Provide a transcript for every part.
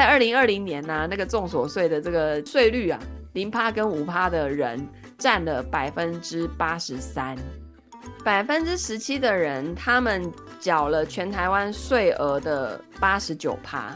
在二零二零年呢、啊，那个重所税的这个税率啊，零趴跟五趴的人占了百分之八十三，百分之十七的人他们缴了全台湾税额的八十九趴。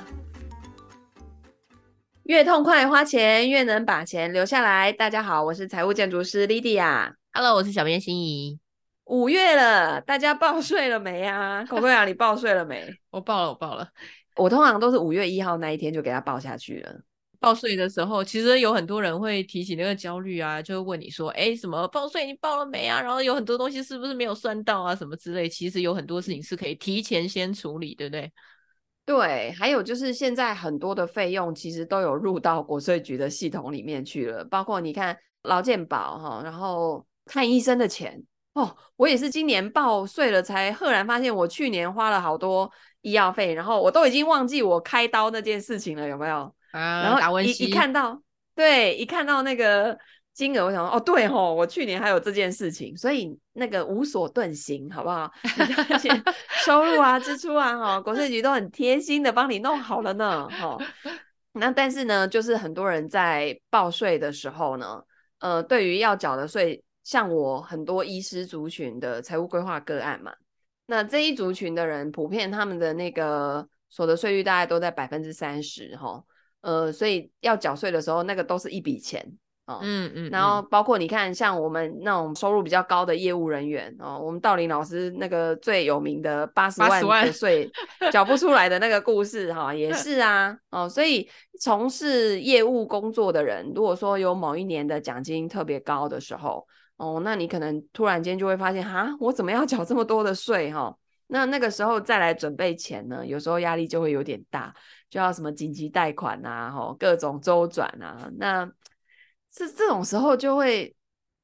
越痛快花钱，越能把钱留下来。大家好，我是财务建筑师 Lydia。Hello，我是小编心怡。五月了，大家报税了没啊？口口呀，你报税了没？我报了，我报了。我通常都是五月一号那一天就给他报下去了。报税的时候，其实有很多人会提起那个焦虑啊，就会问你说：“哎，什么报税你报了没啊？”然后有很多东西是不是没有算到啊？什么之类。其实有很多事情是可以提前先处理，对不对？对，还有就是现在很多的费用其实都有入到国税局的系统里面去了，包括你看劳健保哈，然后看医生的钱哦，我也是今年报税了才赫然发现，我去年花了好多医药费，然后我都已经忘记我开刀那件事情了，有没有？啊，然后一一看到，对，一看到那个。金额，我想说，哦，对吼，我去年还有这件事情，所以那个无所遁形，好不好？而且 收入啊、支出啊，哈，国税局都很贴心的帮你弄好了呢，哈。那但是呢，就是很多人在报税的时候呢，呃，对于要缴的税，像我很多医师族群的财务规划个案嘛，那这一族群的人，普遍他们的那个所得税率大概都在百分之三十，哈，呃，所以要缴税的时候，那个都是一笔钱。哦，嗯嗯，然后包括你看，像我们那种收入比较高的业务人员哦，我们道林老师那个最有名的八十万的税 缴不出来的那个故事哈、哦，也 是啊，哦，所以从事业务工作的人，如果说有某一年的奖金特别高的时候，哦，那你可能突然间就会发现，哈，我怎么要缴这么多的税哈、哦？那那个时候再来准备钱呢，有时候压力就会有点大，就要什么紧急贷款啊，哈，各种周转啊，那。是这种时候就会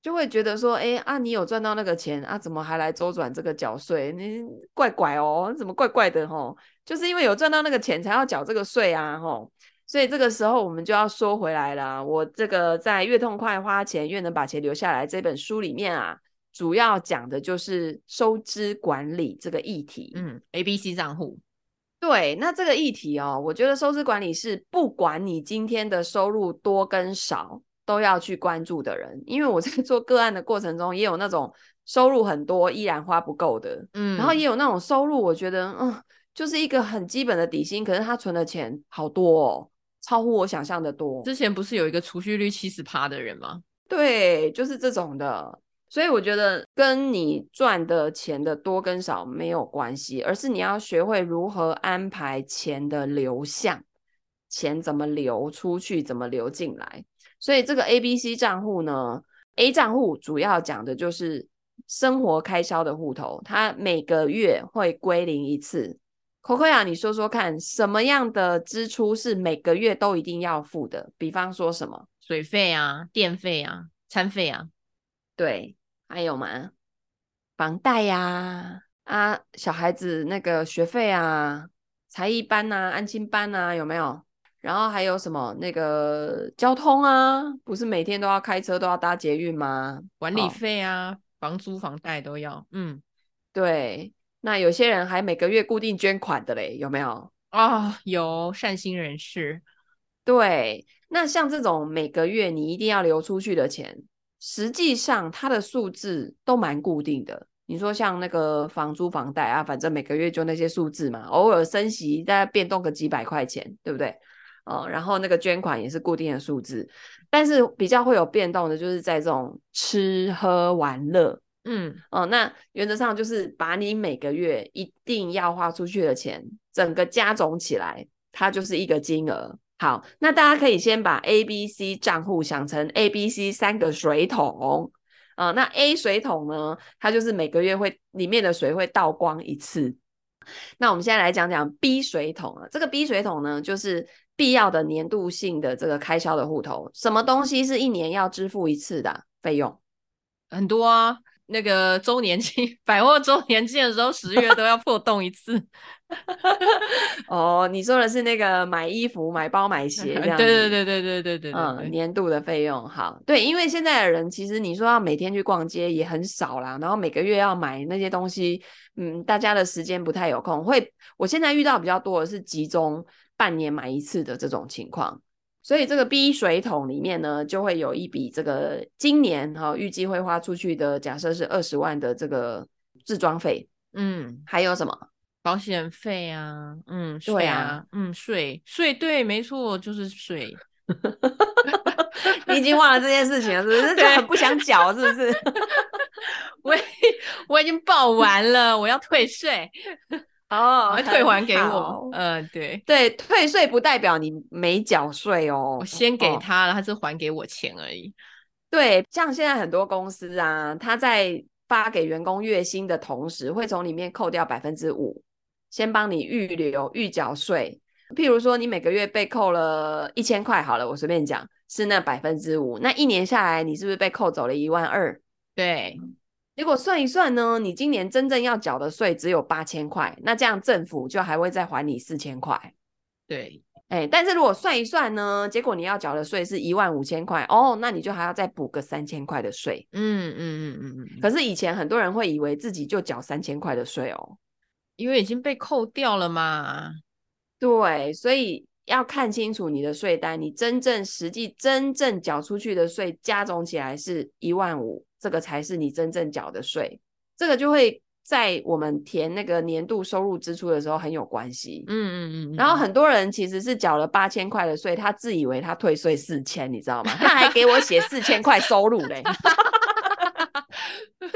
就会觉得说，哎啊，你有赚到那个钱啊，怎么还来周转这个缴税？你怪怪哦，怎么怪怪的吼？就是因为有赚到那个钱才要缴这个税啊吼。所以这个时候我们就要说回来了，我这个在越痛快花钱越能把钱留下来这本书里面啊，主要讲的就是收支管理这个议题。嗯，ABC 账户。对，那这个议题哦，我觉得收支管理是不管你今天的收入多跟少。都要去关注的人，因为我在做个案的过程中，也有那种收入很多依然花不够的，嗯，然后也有那种收入，我觉得，嗯，就是一个很基本的底薪，可是他存的钱好多哦，超乎我想象的多。之前不是有一个储蓄率七十趴的人吗？对，就是这种的。所以我觉得跟你赚的钱的多跟少没有关系，而是你要学会如何安排钱的流向，钱怎么流出去，怎么流进来。所以这个 A、B、C 账户呢，A 账户主要讲的就是生活开销的户头，它每个月会归零一次。Coco 啊，你说说看，什么样的支出是每个月都一定要付的？比方说什么水费啊、电费啊、餐费啊，对，还有吗？房贷呀、啊，啊，小孩子那个学费啊，才艺班啊、安亲班啊，有没有？然后还有什么那个交通啊？不是每天都要开车都要搭捷运吗？管理费啊，哦、房租房贷都要。嗯，对。那有些人还每个月固定捐款的嘞，有没有？啊、哦，有善心人士。对，那像这种每个月你一定要流出去的钱，实际上它的数字都蛮固定的。你说像那个房租房贷啊，反正每个月就那些数字嘛，偶尔升息大概变动个几百块钱，对不对？哦，然后那个捐款也是固定的数字，但是比较会有变动的，就是在这种吃喝玩乐，嗯，哦，那原则上就是把你每个月一定要花出去的钱，整个加总起来，它就是一个金额。好，那大家可以先把 A、B、C 账户想成 A、B、C 三个水桶，啊、哦，那 A 水桶呢，它就是每个月会里面的水会倒光一次。那我们现在来讲讲 B 水桶啊，这个 B 水桶呢，就是。必要的年度性的这个开销的户头，什么东西是一年要支付一次的费用？很多啊，那个周年庆，百货周年庆的时候，十月都要破洞一次。哦，你说的是那个买衣服、买包、买鞋 这样子？对对对对对对对，嗯，年度的费用好。对，因为现在的人其实你说要每天去逛街也很少啦，然后每个月要买那些东西，嗯，大家的时间不太有空。会，我现在遇到比较多的是集中半年买一次的这种情况。所以这个 B 水桶里面呢，就会有一笔这个今年哈预计会花出去的，假设是二十万的这个置装费，嗯，还有什么保险费啊，嗯，对啊，嗯，税税对，没错，就是税。你已经忘了这件事情了，是不是？就很不想缴，是不是？我我已经报完了，我要退税。哦，退还给我。嗯，对对，退税不代表你没缴税哦。我先给他了，哦，他是还给我钱而已。对，像现在很多公司啊，他在发给员工月薪的同时，会从里面扣掉百分之五，先帮你预留预缴税。譬如说，你每个月被扣了一千块，好了，我随便讲，是那百分之五，那一年下来，你是不是被扣走了一万二？对。结果算一算呢，你今年真正要缴的税只有八千块，那这样政府就还会再还你四千块。对，哎，但是如果算一算呢，结果你要缴的税是一万五千块，哦，那你就还要再补个三千块的税。嗯嗯嗯嗯嗯。可是以前很多人会以为自己就缴三千块的税哦，因为已经被扣掉了嘛。对，所以要看清楚你的税单，你真正实际真正缴出去的税加总起来是一万五。这个才是你真正缴的税，这个就会在我们填那个年度收入支出的时候很有关系。嗯嗯嗯。然后很多人其实是缴了八千块的税，他自以为他退税四千，你知道吗？他还给我写四千块收入嘞。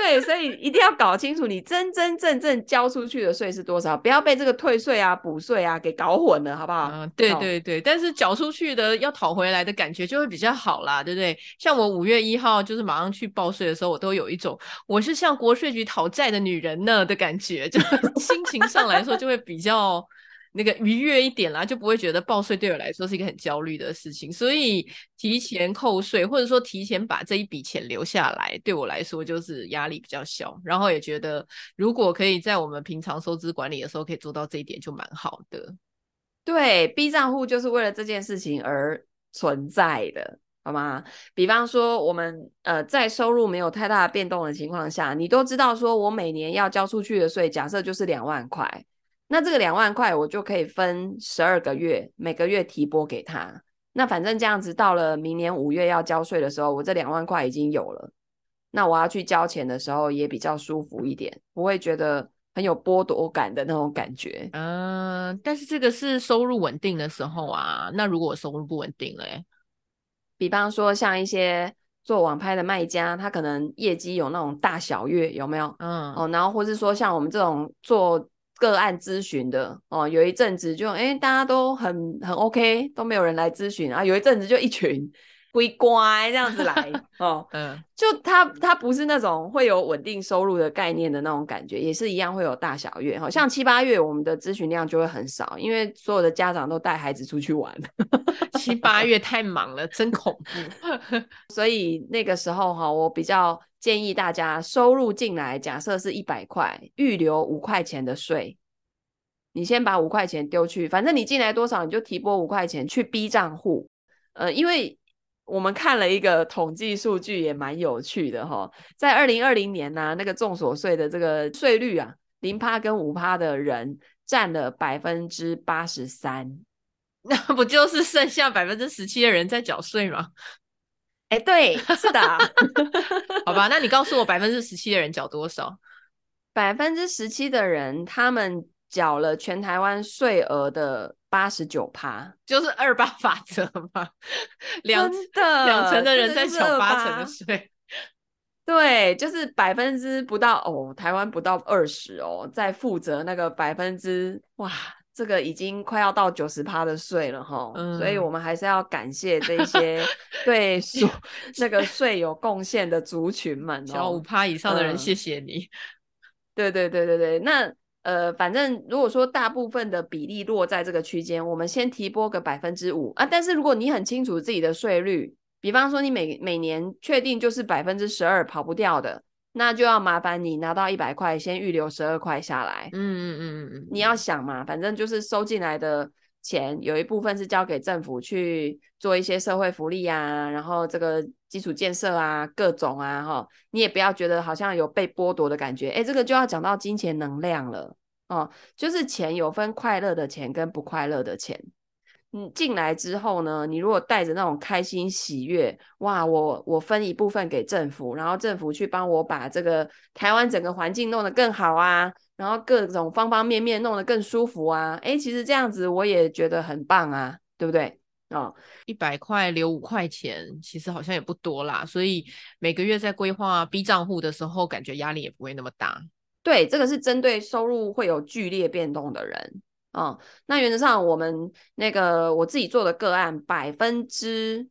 对，所以一定要搞清楚你真真正正交出去的税是多少，不要被这个退税啊、补税啊给搞混了，好不好？嗯，对对对。但是缴出去的要讨回来的感觉就会比较好啦，对不对？像我五月一号就是马上去报税的时候，我都有一种我是向国税局讨债的女人呢的感觉，就 心情上来说就会比较。那个愉悦一点啦，就不会觉得报税对我来说是一个很焦虑的事情。所以提前扣税，或者说提前把这一笔钱留下来，对我来说就是压力比较小。然后也觉得，如果可以在我们平常收支管理的时候可以做到这一点，就蛮好的。对，B 账户就是为了这件事情而存在的，好吗？比方说，我们呃在收入没有太大的变动的情况下，你都知道说我每年要交出去的税，假设就是两万块。那这个两万块，我就可以分十二个月，每个月提拨给他。那反正这样子，到了明年五月要交税的时候，我这两万块已经有了。那我要去交钱的时候也比较舒服一点，不会觉得很有剥夺感的那种感觉。嗯、呃，但是这个是收入稳定的时候啊。那如果我收入不稳定嘞？比方说像一些做网拍的卖家，他可能业绩有那种大小月，有没有？嗯，哦，然后或是说像我们这种做。个案咨询的哦，有一阵子就哎，大家都很很 OK，都没有人来咨询啊。有一阵子就一群乖乖这样子来 哦，嗯，就他他不是那种会有稳定收入的概念的那种感觉，也是一样会有大小月哈。像七八月我们的咨询量就会很少，因为所有的家长都带孩子出去玩，七八月太忙了，真恐怖。所以那个时候哈，我比较。建议大家收入进来，假设是一百块，预留五块钱的税。你先把五块钱丢去，反正你进来多少，你就提拨五块钱去 B 账户。呃，因为我们看了一个统计数据，也蛮有趣的哈。在二零二零年呢、啊，那个重所税的这个税率啊，零趴跟五趴的人占了百分之八十三，那不就是剩下百分之十七的人在缴税吗？哎，对，是的，好吧，那你告诉我百分之十七的人缴多少？百分之十七的人，他们缴了全台湾税额的八十九趴，就是二八法则嘛，两真的两成的人在缴八成的税，对，就是百分之不到哦，台湾不到二十哦，在负责那个百分之哇。这个已经快要到九十趴的税了哈，嗯，所以我们还是要感谢这些 对税那个税有贡献的族群们，缴五趴以上的人，谢谢你。对对对对对，那呃，反正如果说大部分的比例落在这个区间，我们先提拨个百分之五啊。但是如果你很清楚自己的税率，比方说你每每年确定就是百分之十二跑不掉的，那就要麻烦你拿到一百块，先预留十二块下来。嗯嗯嗯嗯嗯，你要想嘛，反正就是收进来的钱有一部分是交给政府去做一些社会福利啊，然后这个基础建设啊，各种啊，哈，你也不要觉得好像有被剥夺的感觉。哎，这个就要讲到金钱能量了哦，就是钱有分快乐的钱跟不快乐的钱。你进来之后呢，你如果带着那种开心喜悦，哇，我我分一部分给政府，然后政府去帮我把这个台湾整个环境弄得更好啊，然后各种方方面面弄得更舒服啊，诶，其实这样子我也觉得很棒啊，对不对？哦，一百块留五块钱，其实好像也不多啦，所以每个月在规划 B 账户的时候，感觉压力也不会那么大。对，这个是针对收入会有剧烈变动的人。哦，那原则上我们那个我自己做的个案，百分之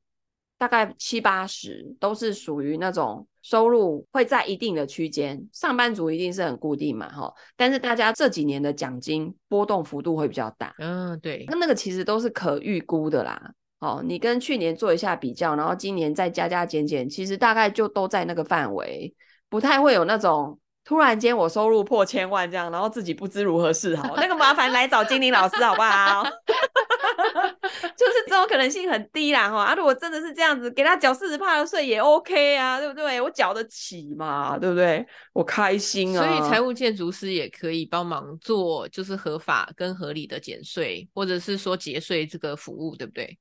大概七八十都是属于那种收入会在一定的区间，上班族一定是很固定嘛，哈。但是大家这几年的奖金波动幅度会比较大，嗯，对，那那个其实都是可预估的啦。哦，你跟去年做一下比较，然后今年再加加减减，其实大概就都在那个范围，不太会有那种。突然间我收入破千万这样，然后自己不知如何是好，那个麻烦来找精灵老师好不好？就是这种可能性很低啦哈。啊，如果真的是这样子，给他缴四十趴的税也 OK 啊，对不对？我缴得起嘛，对不对？我开心啊。所以财务建筑师也可以帮忙做，就是合法跟合理的减税，或者是说节税这个服务，对不对？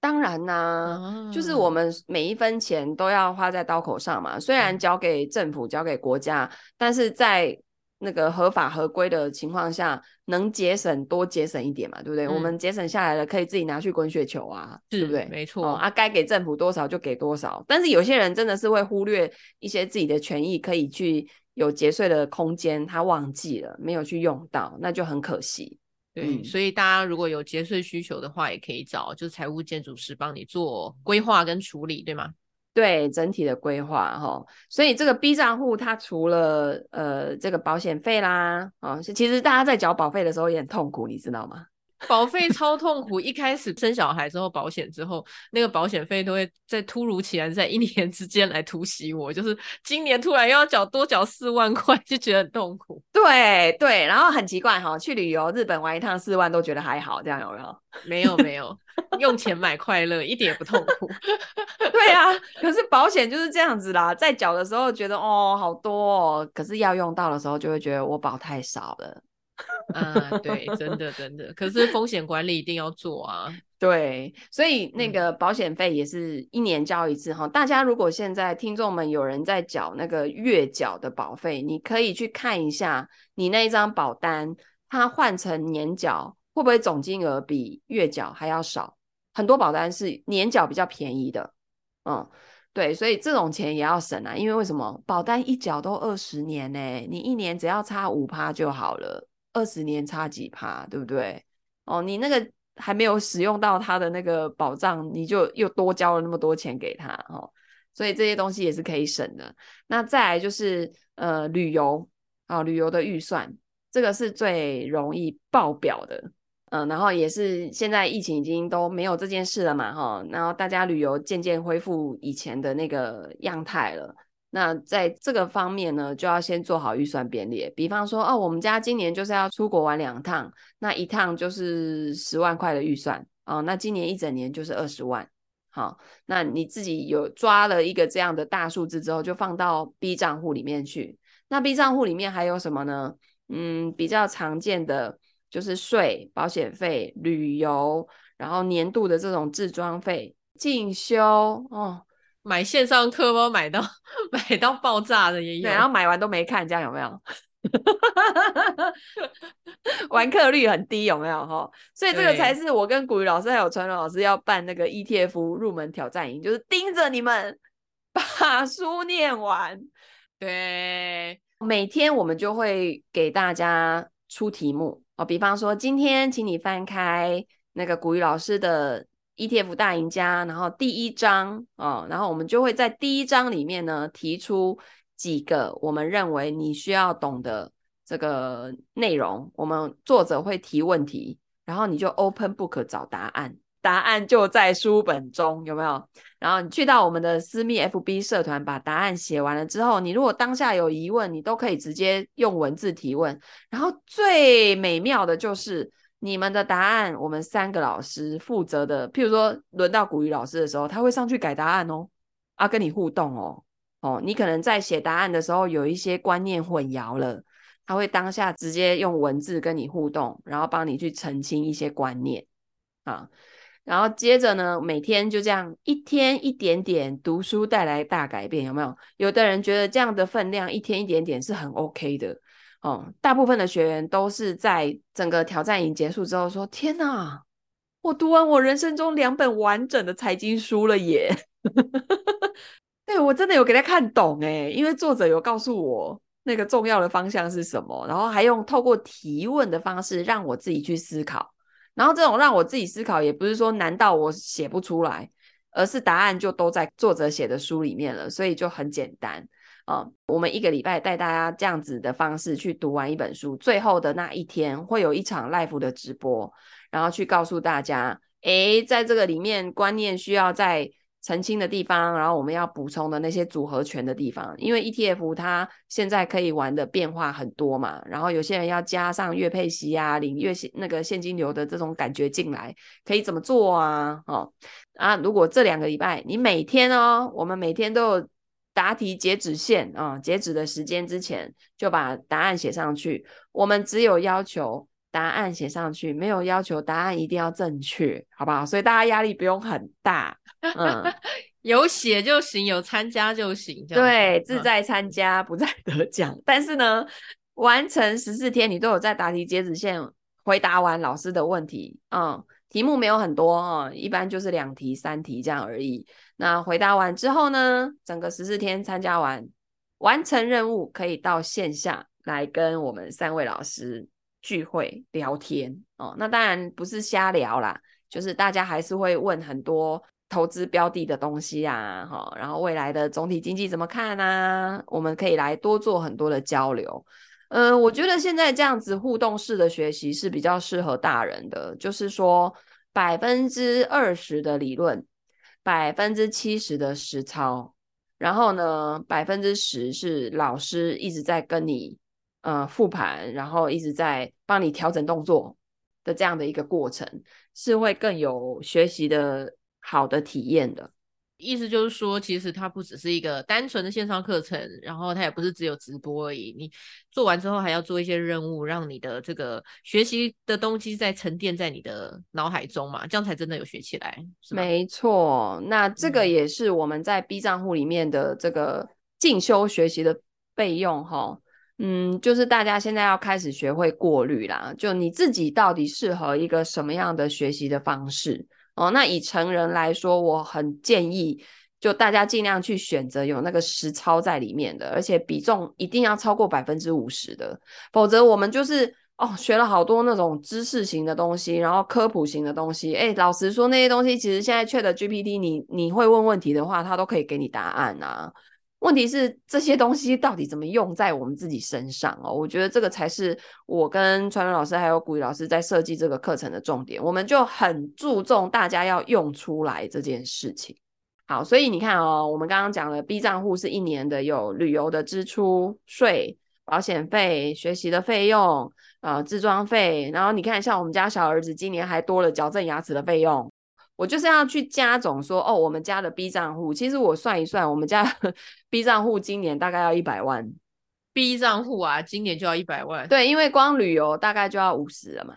当然呐、啊，oh. 就是我们每一分钱都要花在刀口上嘛。虽然交给政府、交给国家，但是在那个合法合规的情况下，能节省多节省一点嘛，对不对？嗯、我们节省下来了，可以自己拿去滚雪球啊，对不对？没错、哦、啊，该给政府多少就给多少。但是有些人真的是会忽略一些自己的权益，可以去有节税的空间，他忘记了，没有去用到，那就很可惜。对、嗯，所以大家如果有节税需求的话，也可以找就是财务建筑师帮你做规划跟处理，对吗？对，整体的规划哈。所以这个 B 账户它除了呃这个保险费啦，啊、哦，其实大家在缴保费的时候也很痛苦，你知道吗？保费超痛苦，一开始生小孩之后保险之后，那个保险费都会在突如其来在一年之间来突袭我，就是今年突然又要缴多缴四万块，就觉得很痛苦。对对，然后很奇怪哈，去旅游日本玩一趟四万都觉得还好，这样有没有？没有没有，用钱买快乐，一点也不痛苦。对啊，可是保险就是这样子啦，在缴的时候觉得哦好多哦，可是要用到的时候就会觉得我保太少了。啊，对，真的真的，可是风险管理一定要做啊。对，所以那个保险费也是一年交一次哈、嗯。大家如果现在听众们有人在缴那个月缴的保费，你可以去看一下你那一张保单，它换成年缴会不会总金额比月缴还要少？很多保单是年缴比较便宜的，嗯，对，所以这种钱也要省啊。因为为什么？保单一缴都二十年呢？你一年只要差五趴就好了。二十年差几趴，对不对？哦，你那个还没有使用到他的那个保障，你就又多交了那么多钱给他，哦，所以这些东西也是可以省的。那再来就是呃旅游啊，旅游的预算，这个是最容易爆表的，嗯，然后也是现在疫情已经都没有这件事了嘛，哈，然后大家旅游渐渐恢复以前的那个样态了。那在这个方面呢，就要先做好预算编列。比方说，哦，我们家今年就是要出国玩两趟，那一趟就是十万块的预算哦。那今年一整年就是二十万。好，那你自己有抓了一个这样的大数字之后，就放到 B 账户里面去。那 B 账户里面还有什么呢？嗯，比较常见的就是税、保险费、旅游，然后年度的这种置装费、进修哦。买线上课吗？买到 买到爆炸的也有，然后买完都没看，这样有没有？完课率很低，有没有？哈，所以这个才是我跟古雨老师还有传龙老师要办那个 ETF 入门挑战营，就是盯着你们 把书念完。对，每天我们就会给大家出题目哦，比方说今天请你翻开那个古雨老师的。ETF 大赢家，然后第一章哦，然后我们就会在第一章里面呢提出几个我们认为你需要懂的这个内容，我们作者会提问题，然后你就 open book 找答案答案就在书本中，有没有？然后你去到我们的私密 FB 社团，把答案写完了之后，你如果当下有疑问，你都可以直接用文字提问。然后最美妙的就是你们的答案，我们三个老师负责的，譬如说轮到古语老师的时候，他会上去改答案哦，啊，跟你互动哦，哦，你可能在写答案的时候有一些观念混淆了。他会当下直接用文字跟你互动，然后帮你去澄清一些观念啊，然后接着呢，每天就这样一天一点点读书带来大改变，有没有？有的人觉得这样的分量一天一点点是很 OK 的哦。大部分的学员都是在整个挑战营结束之后说：“天哪，我读完我人生中两本完整的财经书了耶！” 对，我真的有给他看懂诶，因为作者有告诉我。那个重要的方向是什么？然后还用透过提问的方式让我自己去思考。然后这种让我自己思考，也不是说难道我写不出来，而是答案就都在作者写的书里面了，所以就很简单啊、我们一个礼拜带大家这样子的方式去读完一本书，最后的那一天会有一场 live 的直播，然后去告诉大家，诶，在这个里面观念需要在。澄清的地方，然后我们要补充的那些组合拳的地方，因为 ETF 它现在可以玩的变化很多嘛，然后有些人要加上月配息啊，领月现那个现金流的这种感觉进来，可以怎么做啊？哦啊，如果这两个礼拜你每天哦，我们每天都有答题截止线啊，截止的时间之前就把答案写上去，我们只有要求。答案写上去，没有要求答案一定要正确，好不好？所以大家压力不用很大，嗯，有写就行，有参加就行，对，自在参加，不在得奖。嗯、但是呢，完成十四天，你都有在答题截止线回答完老师的问题，嗯，题目没有很多哦、一般就是两题、三题这样而已。那回答完之后呢，整个十四天参加完，完成任务，可以到线下来跟我们三位老师。聚会聊天哦，那当然不是瞎聊啦，就是大家还是会问很多投资标的的东西啊，哈，然后未来的总体经济怎么看啊？我们可以来多做很多的交流。嗯，我觉得现在这样子互动式的学习是比较适合大人的，就是说百分之二十的理论，百分之七十的实操，然后呢，百分之十是老师一直在跟你。呃，复盘，然后一直在帮你调整动作的这样的一个过程，是会更有学习的好的体验的。意思就是说，其实它不只是一个单纯的线上课程，然后它也不是只有直播而已。你做完之后，还要做一些任务，让你的这个学习的东西再沉淀在你的脑海中嘛，这样才真的有学起来。没错，那这个也是我们在 B 账户里面的这个进修学习的备用哈。嗯，就是大家现在要开始学会过滤啦，就你自己到底适合一个什么样的学习的方式哦。那以成人来说，我很建议，就大家尽量去选择有那个实操在里面的，而且比重一定要超过百分之五十的，否则我们就是哦学了好多那种知识型的东西，然后科普型的东西。诶，老实说，那些东西其实现在确的 GPT，你你会问问题的话，它都可以给你答案啊。问题是这些东西到底怎么用在我们自己身上哦？我觉得这个才是我跟传伦老师还有古雨老师在设计这个课程的重点。我们就很注重大家要用出来这件事情。好，所以你看哦，我们刚刚讲了 B 账户是一年的，有旅游的支出、税、保险费、学习的费用、呃，置装费。然后你看，像我们家小儿子今年还多了矫正牙齿的费用。我就是要去加总说哦，我们家的 B 账户，其实我算一算，我们家 B 账户今年大概要一百万。B 账户啊，今年就要一百万。对，因为光旅游大概就要五十了嘛，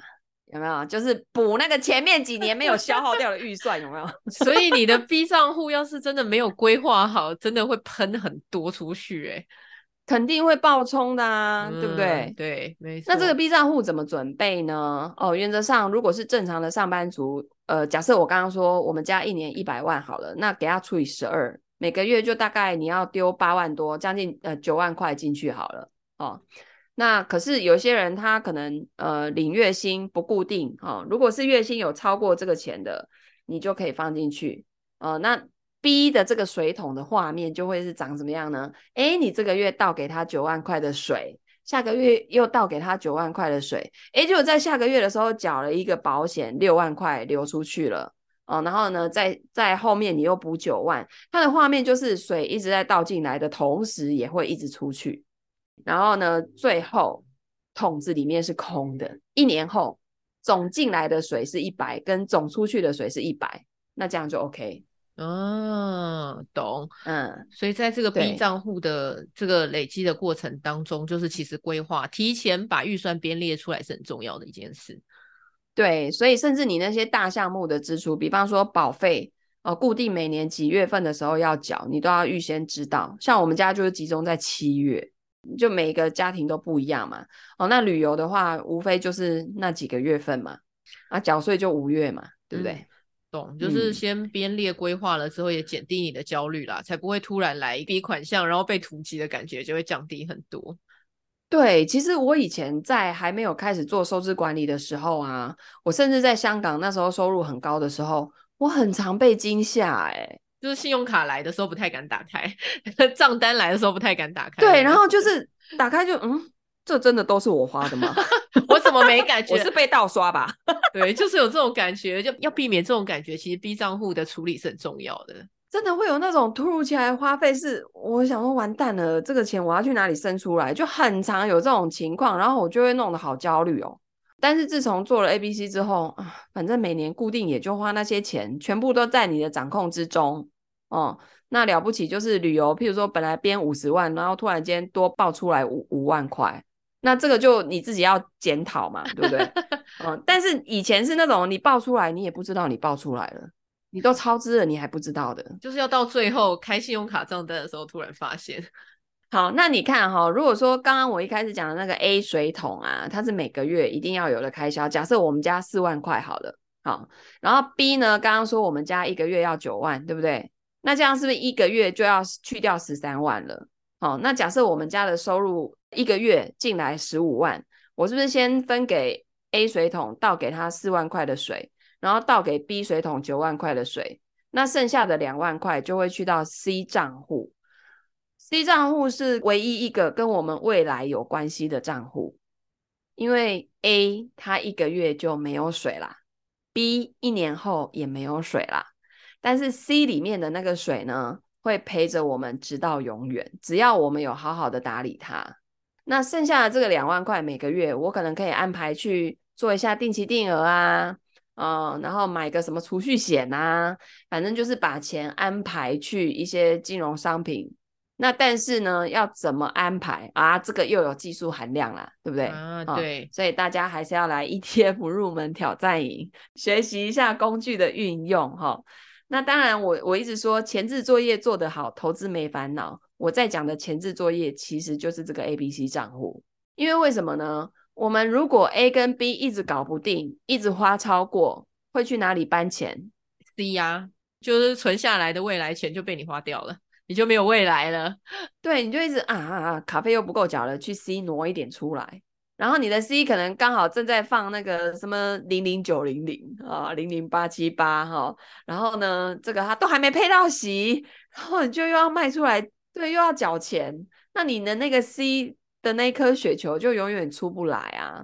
有没有？就是补那个前面几年没有消耗掉的预算，有没有？所以你的 B 账户要是真的没有规划好，真的会喷很多出去，欸，诶。肯定会爆冲的啊，嗯、对不对？对，没错。那这个 B 账户怎么准备呢？哦，原则上，如果是正常的上班族，呃，假设我刚刚说我们家一年一百万好了，那给他除以十二，每个月就大概你要丢八万多，将近呃九万块进去好了。哦，那可是有些人他可能呃领月薪不固定哦，如果是月薪有超过这个钱的，你就可以放进去。哦，那。B 的这个水桶的画面就会是长什么样呢？诶，你这个月倒给他九万块的水，下个月又倒给他九万块的水，诶，就在下个月的时候缴了一个保险六万块流出去了，哦，然后呢，在在后面你又补九万，它的画面就是水一直在倒进来的同时，也会一直出去。然后呢，最后桶子里面是空的。一年后总进来的水是一百，跟总出去的水是一百，那这样就 OK。嗯，懂。嗯，所以在这个 B 账户的这个累积的过程当中，就是其实规划提前把预算编列出来是很重要的一件事。对，所以甚至你那些大项目的支出，比方说保费，呃，固定每年几月份的时候要缴，你都要预先知道。像我们家就是集中在七月，就每个家庭都不一样嘛。哦，那旅游的话，无非就是那几个月份嘛，啊，缴税就五月嘛，对不对？就是先编列规划了之后，也减低你的焦虑啦，嗯、才不会突然来一笔款项，然后被突击的感觉就会降低很多。对，其实我以前在还没有开始做收支管理的时候啊，我甚至在香港那时候收入很高的时候，我很常被惊吓，哎，就是信用卡来的时候不太敢打开，账单来的时候不太敢打开。对，然后就是打开就嗯，这真的都是我花的吗？我怎么没感觉？我是被盗刷吧？对，就是有这种感觉，就要避免这种感觉。其实 B 账户的处理是很重要的。真的会有那种突如其来的花费，是我想说完蛋了，这个钱我要去哪里生出来？就很常有这种情况，然后我就会弄得好焦虑哦。但是自从做了 ABC 之后啊，反正每年固定也就花那些钱，全部都在你的掌控之中哦。那了不起就是旅游，譬如说本来编五十万，然后突然间多报出来五五万块，那这个就你自己要检讨嘛，对不对？嗯，但是以前是那种你报出来，你也不知道你报出来了。你都超支了，你还不知道的，就是要到最后开信用卡账单的时候突然发现。好，那你看哈、哦，如果说刚刚我一开始讲的那个 A 水桶啊，它是每个月一定要有的开销。假设我们家四万块好了，好，然后 B 呢，刚刚说我们家一个月要九万，对不对？那这样是不是一个月就要去掉十三万了？哦，那假设我们家的收入一个月进来十五万，我是不是先分给 A 水桶倒给他四万块的水？然后倒给 B 水桶九万块的水，那剩下的两万块就会去到 C 账户。C 账户是唯一一个跟我们未来有关系的账户，因为 A 它一个月就没有水啦，B 一年后也没有水啦，但是 C 里面的那个水呢，会陪着我们直到永远，只要我们有好好的打理它。那剩下的这个两万块，每个月我可能可以安排去做一下定期定额啊。嗯，然后买个什么储蓄险啊，反正就是把钱安排去一些金融商品。那但是呢，要怎么安排啊？这个又有技术含量啦，对不对？啊，对。嗯，所以大家还是要来 ETF 入门挑战营，学习一下工具的运用哈。那当然我，我一直说前置作业做得好，投资没烦恼。我在讲的前置作业其实就是这个 ABC 账户，因为为什么呢？我们如果 A 跟 B 一直搞不定，一直花超过，会去哪里搬钱？C 呀、就是存下来的未来钱就被你花掉了，你就没有未来了。对，你就一直啊啊啊，卡费又不够缴了，去 C 挪一点出来。然后你的 C 可能刚好正在放那个什么零零九零零啊，零零八七八哈。然后呢，这个它都还没配到席，然后你就又要卖出来，对，又要缴钱。那你的那个 C。的那颗雪球就永远出不来啊！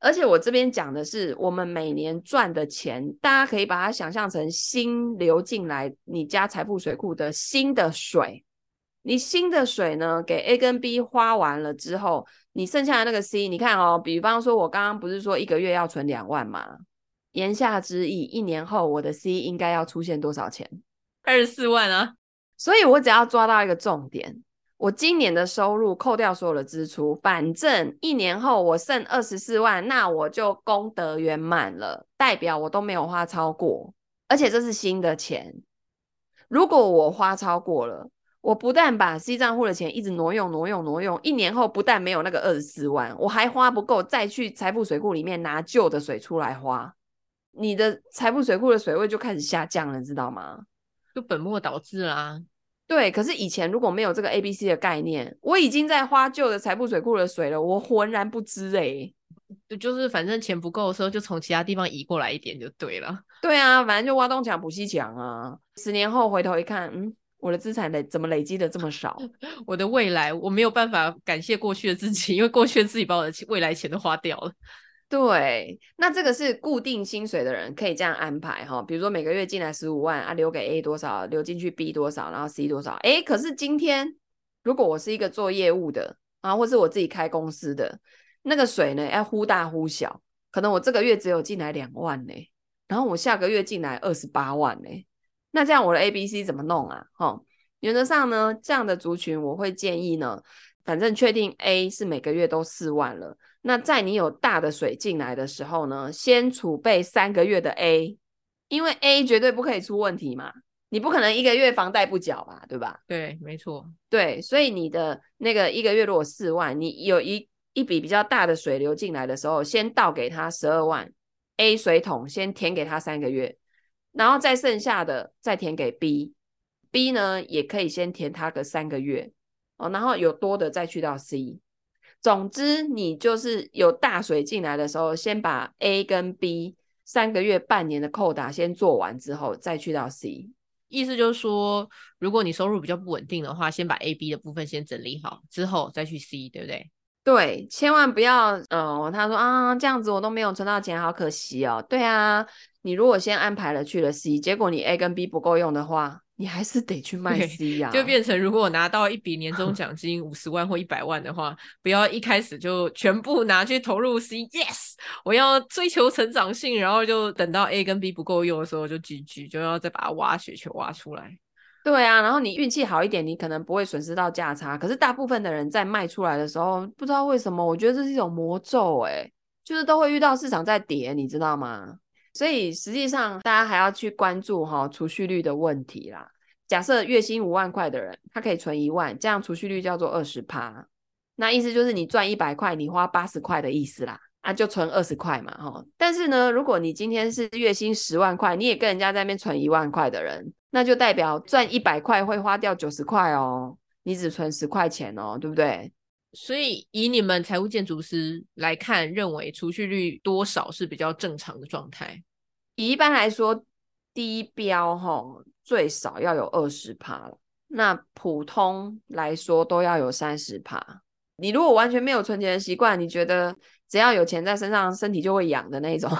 而且我这边讲的是，我们每年赚的钱，大家可以把它想象成新流进来你家财富水库的新的水。你新的水呢，给 A 跟 B 花完了之后，你剩下的那个 C，你看哦，比方说我刚刚不是说一个月要存两万吗？言下之意，一年后我的 C 应该要出现多少钱？二十四万啊！所以我只要抓到一个重点。我今年的收入扣掉所有的支出，反正一年后我剩二十四万，那我就功德圆满了，代表我都没有花超过，而且这是新的钱。如果我花超过了，我不但把 C 账户的钱一直挪用、挪用、挪用，一年后不但没有那个二十四万，我还花不够，再去财富水库里面拿旧的水出来花，你的财富水库的水位就开始下降了，知道吗？就本末倒置啦。对，可是以前如果没有这个 A、B、C 的概念，我已经在花旧的财富水库的水了，我浑然不知哎、欸。就是反正钱不够的时候，就从其他地方移过来一点就对了。对啊，反正就挖东墙补西墙啊。十年后回头一看，嗯，我的资产累怎么累积的这么少？我的未来我没有办法感谢过去的自己，因为过去的自己把我的未来钱都花掉了。对，那这个是固定薪水的人可以这样安排哈，比如说每个月进来十五万啊，留给 A 多少，留进去 B 多少，然后 C 多少。哎，可是今天如果我是一个做业务的啊，或是我自己开公司的，那个水呢要忽大忽小，可能我这个月只有进来两万呢，然后我下个月进来二十八万呢，那这样我的 A、B、C 怎么弄啊？哈，原则上呢，这样的族群我会建议呢，反正确定 A 是每个月都四万了。那在你有大的水进来的时候呢，先储备三个月的 A，因为 A 绝对不可以出问题嘛，你不可能一个月房贷不缴吧，对吧？对，没错，对，所以你的那个一个月如果四万，你有一一笔比较大的水流进来的时候，先倒给他十二万 A 水桶，先填给他三个月，然后再剩下的再填给 B，B 呢也可以先填他个三个月哦，然后有多的再去到 C。总之，你就是有大水进来的时候，先把 A 跟 B 三个月、半年的扣打先做完之后，再去到 C。意思就是说，如果你收入比较不稳定的话，先把 A、B 的部分先整理好，之后再去 C，对不对？对，千万不要，嗯，他说啊，这样子我都没有存到钱，好可惜哦。对啊，你如果先安排了去了 C，结果你 A 跟 B 不够用的话。你还是得去卖 C 呀、啊，就变成如果我拿到一笔年终 奖金五十万或一百万的话，不要一开始就全部拿去投入 C。Yes，我要追求成长性，然后就等到 A 跟 B 不够用的时候就 GG，就要再把它挖雪球挖出来。对啊，然后你运气好一点，你可能不会损失到价差。可是大部分的人在卖出来的时候，不知道为什么，我觉得这是一种魔咒、欸，就是都会遇到市场在跌，你知道吗？所以实际上，大家还要去关注哈储蓄率的问题啦。假设月薪五万块的人，他可以存一万，这样储蓄率叫做二十趴。那意思就是你赚一百块，你花八十块的意思啦。啊，就存二十块嘛，哈。但是呢，如果你今天是月薪十万块，你也跟人家在那边存一万块的人，那就代表赚一百块会花掉九十块哦，你只存十块钱哦，对不对？所以以你们财务建筑师来看，认为储蓄率多少是比较正常的状态？以一般来说，低标齁最少要有二十趴了，那普通来说都要有三十趴。你如果完全没有存钱的习惯，你觉得只要有钱在身上，身体就会痒的那一种，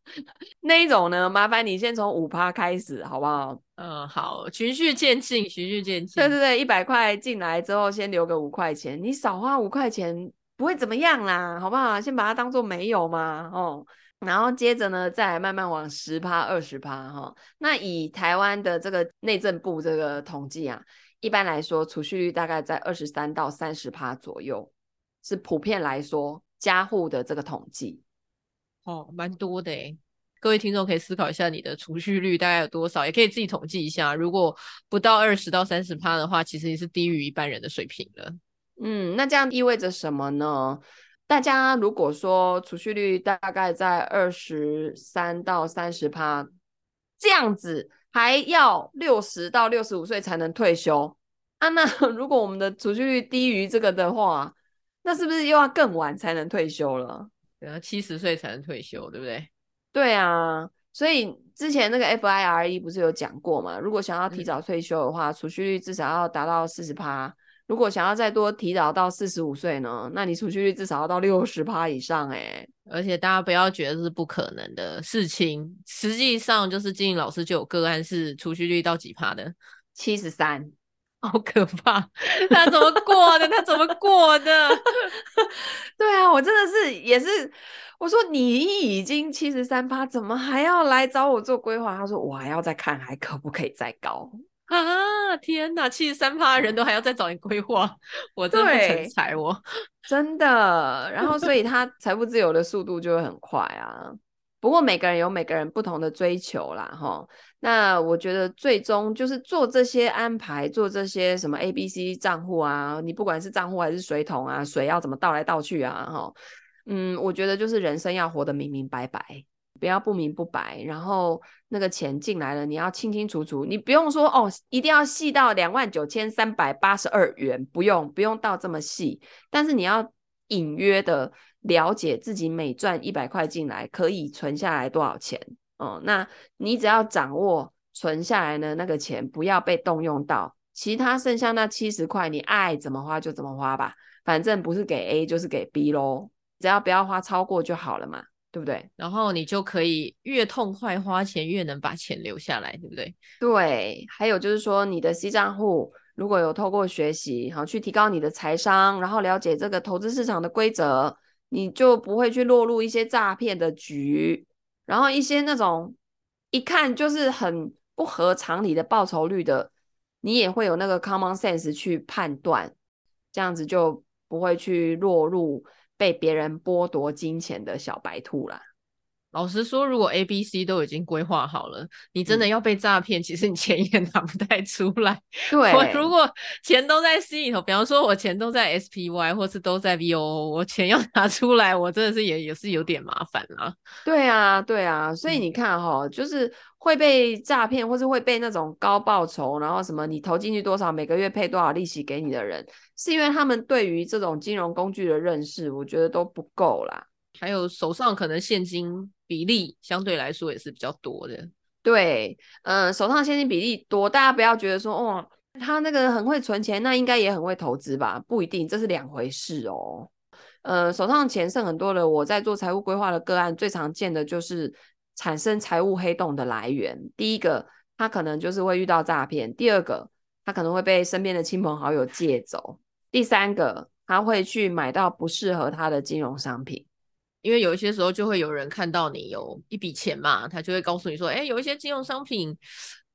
那一种呢？麻烦你先从五趴开始，好不好？嗯，好，循序渐进，循序渐进。对对对，一百块进来之后，先留个五块钱，你少花五块钱不会怎么样啦，好不好？先把它当做没有嘛，哦。然后接着呢，再来慢慢往十趴、二十趴哈。那以台湾的这个内政部这个统计啊，一般来说储蓄率大概在二十三到三十趴左右，是普遍来说家户的这个统计。哦，蛮多的诶。各位听众可以思考一下，你的储蓄率大概有多少？也可以自己统计一下。如果不到二十到三十趴的话，其实也是低于一般人的水平了。嗯，那这样意味着什么呢？大家如果说储蓄率大概在二十三到三十趴这样子，还要六十到六十五岁才能退休啊？那 如果我们的储蓄率低于这个的话，那是不是又要更晚才能退休了？对啊，七十岁才能退休，对不对？对啊，所以之前那个 FIRE 不是有讲过嘛？如果想要提早退休的话，储蓄率至少要达到四十趴。如果想要再多提早到四十五岁呢？那你储蓄率至少要到六十趴以上哎、欸！而且大家不要觉得是不可能的事情，实际上就是金玲老师就有个案是储蓄率到几趴的，七十三，好可怕！他怎么过的？他怎么过的？对啊，我真的是也是，我说你已经七十三趴，怎么还要来找我做规划？他说我还要再看，还可不可以再高？啊天哪！七十三趴的人都还要再找你规划，我真的不成才我 真的。然后，所以他财富自由的速度就会很快啊。不过每个人有每个人不同的追求啦，哈。那我觉得最终就是做这些安排，做这些什么 A、B、C 账户啊，你不管是账户还是水桶啊，水要怎么倒来倒去啊，哈。嗯，我觉得就是人生要活得明明白白。不要不明不白，然后那个钱进来了，你要清清楚楚。你不用说哦，一定要细到两万九千三百八十二元，不用不用到这么细。但是你要隐约的了解自己每赚一百块进来可以存下来多少钱哦。那你只要掌握存下来的那个钱，不要被动用到，其他剩下那七十块，你爱怎么花就怎么花吧，反正不是给 A 就是给 B 喽。只要不要花超过就好了嘛，对不对？然后你就可以越痛快花钱，越能把钱留下来，对不对？对，还有就是说，你的 C 账户如果有透过学习，好去提高你的财商，然后了解这个投资市场的规则，你就不会去落入一些诈骗的局，然后一些那种一看就是很不合常理的报酬率的，你也会有那个 common sense 去判断，这样子就不会去落入被别人剥夺金钱的小白兔啦。老实说，如果 A、B、C 都已经规划好了，你真的要被诈骗，嗯、其实你钱也拿不太出来。对，我如果钱都在 C 里头，比方说我钱都在 SPY，或是都在 VOO，我钱要拿出来，我真的是也也是有点麻烦啦。对啊，对啊，所以你看哈、哦，就是会被诈骗，或是会被那种高报酬，然后什么你投进去多少，每个月配多少利息给你的人，是因为他们对于这种金融工具的认识，我觉得都不够啦。还有手上可能现金比例相对来说也是比较多的。对，嗯、手上现金比例多，大家不要觉得说，哦，他那个很会存钱，那应该也很会投资吧？不一定，这是两回事哦。呃，手上钱剩很多的，我在做财务规划的个案，最常见的就是产生财务黑洞的来源。第一个，他可能就是会遇到诈骗；第二个，他可能会被身边的亲朋好友借走；第三个，他会去买到不适合他的金融商品。因为有一些时候就会有人看到你有一笔钱嘛，他就会告诉你说：“哎，有一些金融商品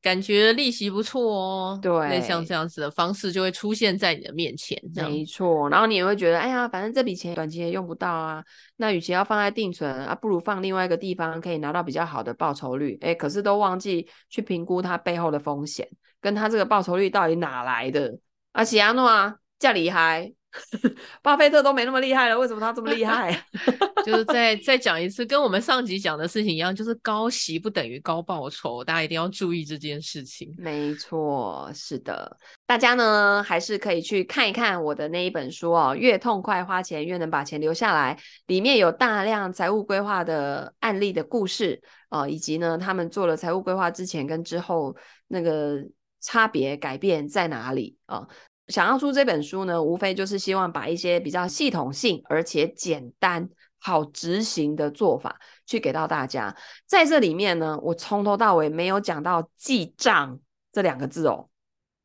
感觉利息不错哦。”对，像这样子的方式就会出现在你的面前。没错，然后你也会觉得：“哎呀，反正这笔钱短期也用不到啊，那与其要放在定存啊，不如放另外一个地方，可以拿到比较好的报酬率。”哎，可是都忘记去评估它背后的风险，跟它这个报酬率到底哪来的？啊，喜亚诺啊，这么厉害。巴菲特都没那么厉害了，为什么他这么厉害？就是再再讲一次，跟我们上集讲的事情一样，就是高息不等于高报酬，大家一定要注意这件事情。没错，是的，大家呢还是可以去看一看我的那一本书哦，越痛快花钱越能把钱留下来，里面有大量财务规划的案例的故事哦，以及呢他们做了财务规划之前跟之后那个差别改变在哪里啊？哦想要出这本书呢，无非就是希望把一些比较系统性而且简单好执行的做法去给到大家。在这里面呢，我从头到尾没有讲到记账这两个字哦。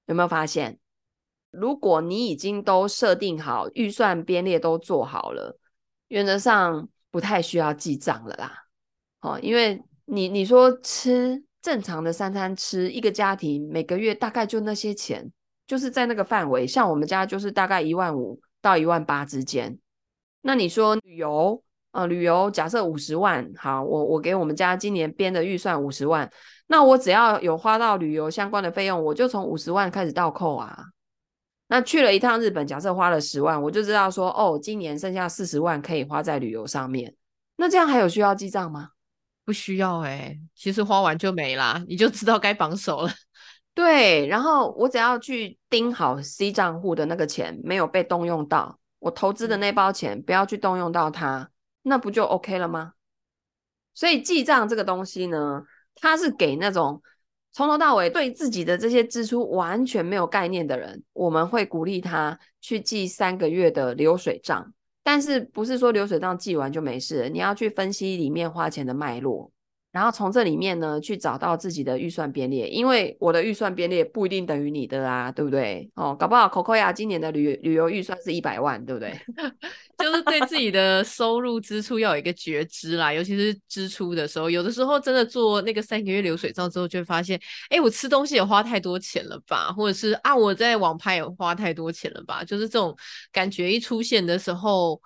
有没有发现？如果你已经都设定好预算编列都做好了，原则上不太需要记账了啦。哦，因为你你说吃正常的三餐吃，一个家庭每个月大概就那些钱。就是在那个范围，像我们家就是大概一万五到一万八之间。那你说旅游，呃，旅游假设五十万，好，我我给我们家今年编的预算五十万，那我只要有花到旅游相关的费用，我就从五十万开始倒扣啊。那去了一趟日本，假设花了十万，我就知道说，哦，今年剩下四十万可以花在旅游上面。那这样还有需要记账吗？不需要哎、其实花完就没啦，你就知道该绑手了。对，然后我只要去盯好 C 账户的那个钱没有被动用到，我投资的那包钱不要去动用到它，那不就 OK 了吗？所以记账这个东西呢，它是给那种从头到尾对自己的这些支出完全没有概念的人，我们会鼓励他去记三个月的流水账，但是不是说流水账记完就没事，你要去分析里面花钱的脉络。然后从这里面呢，去找到自己的预算编列，因为我的预算编列不一定等于你的啊，对不对？哦，搞不好 Coco 呀，今年的旅旅游预算是一百万，对不对？就是对自己的收入支出要有一个觉知啦，尤其是支出的时候，有的时候真的做那个三个月流水账之后，就会发现，哎，我吃东西也花太多钱了吧，或者是啊，我在网拍也花太多钱了吧，就是这种感觉一出现的时候。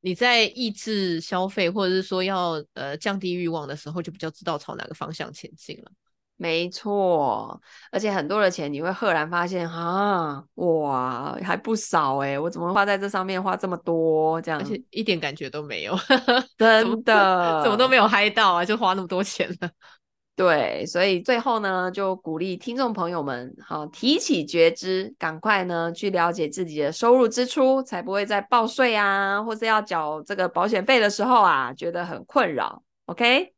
你在抑制消费，或者是说要呃降低欲望的时候，就比较知道朝哪个方向前进了。没错，而且很多的钱你会赫然发现，啊，哇，还不少哎，我怎么花在这上面花这么多？这样，而且一点感觉都没有，真的，怎么都没有嗨到啊，就花那么多钱了。对，所以最后呢，就鼓励听众朋友们，好，提起觉知，赶快呢去了解自己的收入支出，才不会在报税啊，或是要缴这个保险费的时候啊，觉得很困扰。OK。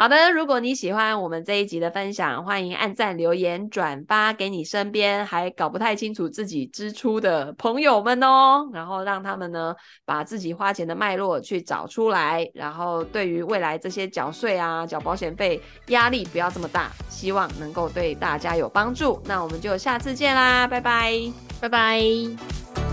好的，如果你喜欢我们这一集的分享，欢迎按赞、留言、转发给你身边还搞不太清楚自己支出的朋友们哦，然后让他们呢把自己花钱的脉络去找出来，然后对于未来这些缴税啊、缴保险费压力不要这么大，希望能够对大家有帮助。那我们就下次见啦，拜拜，拜拜。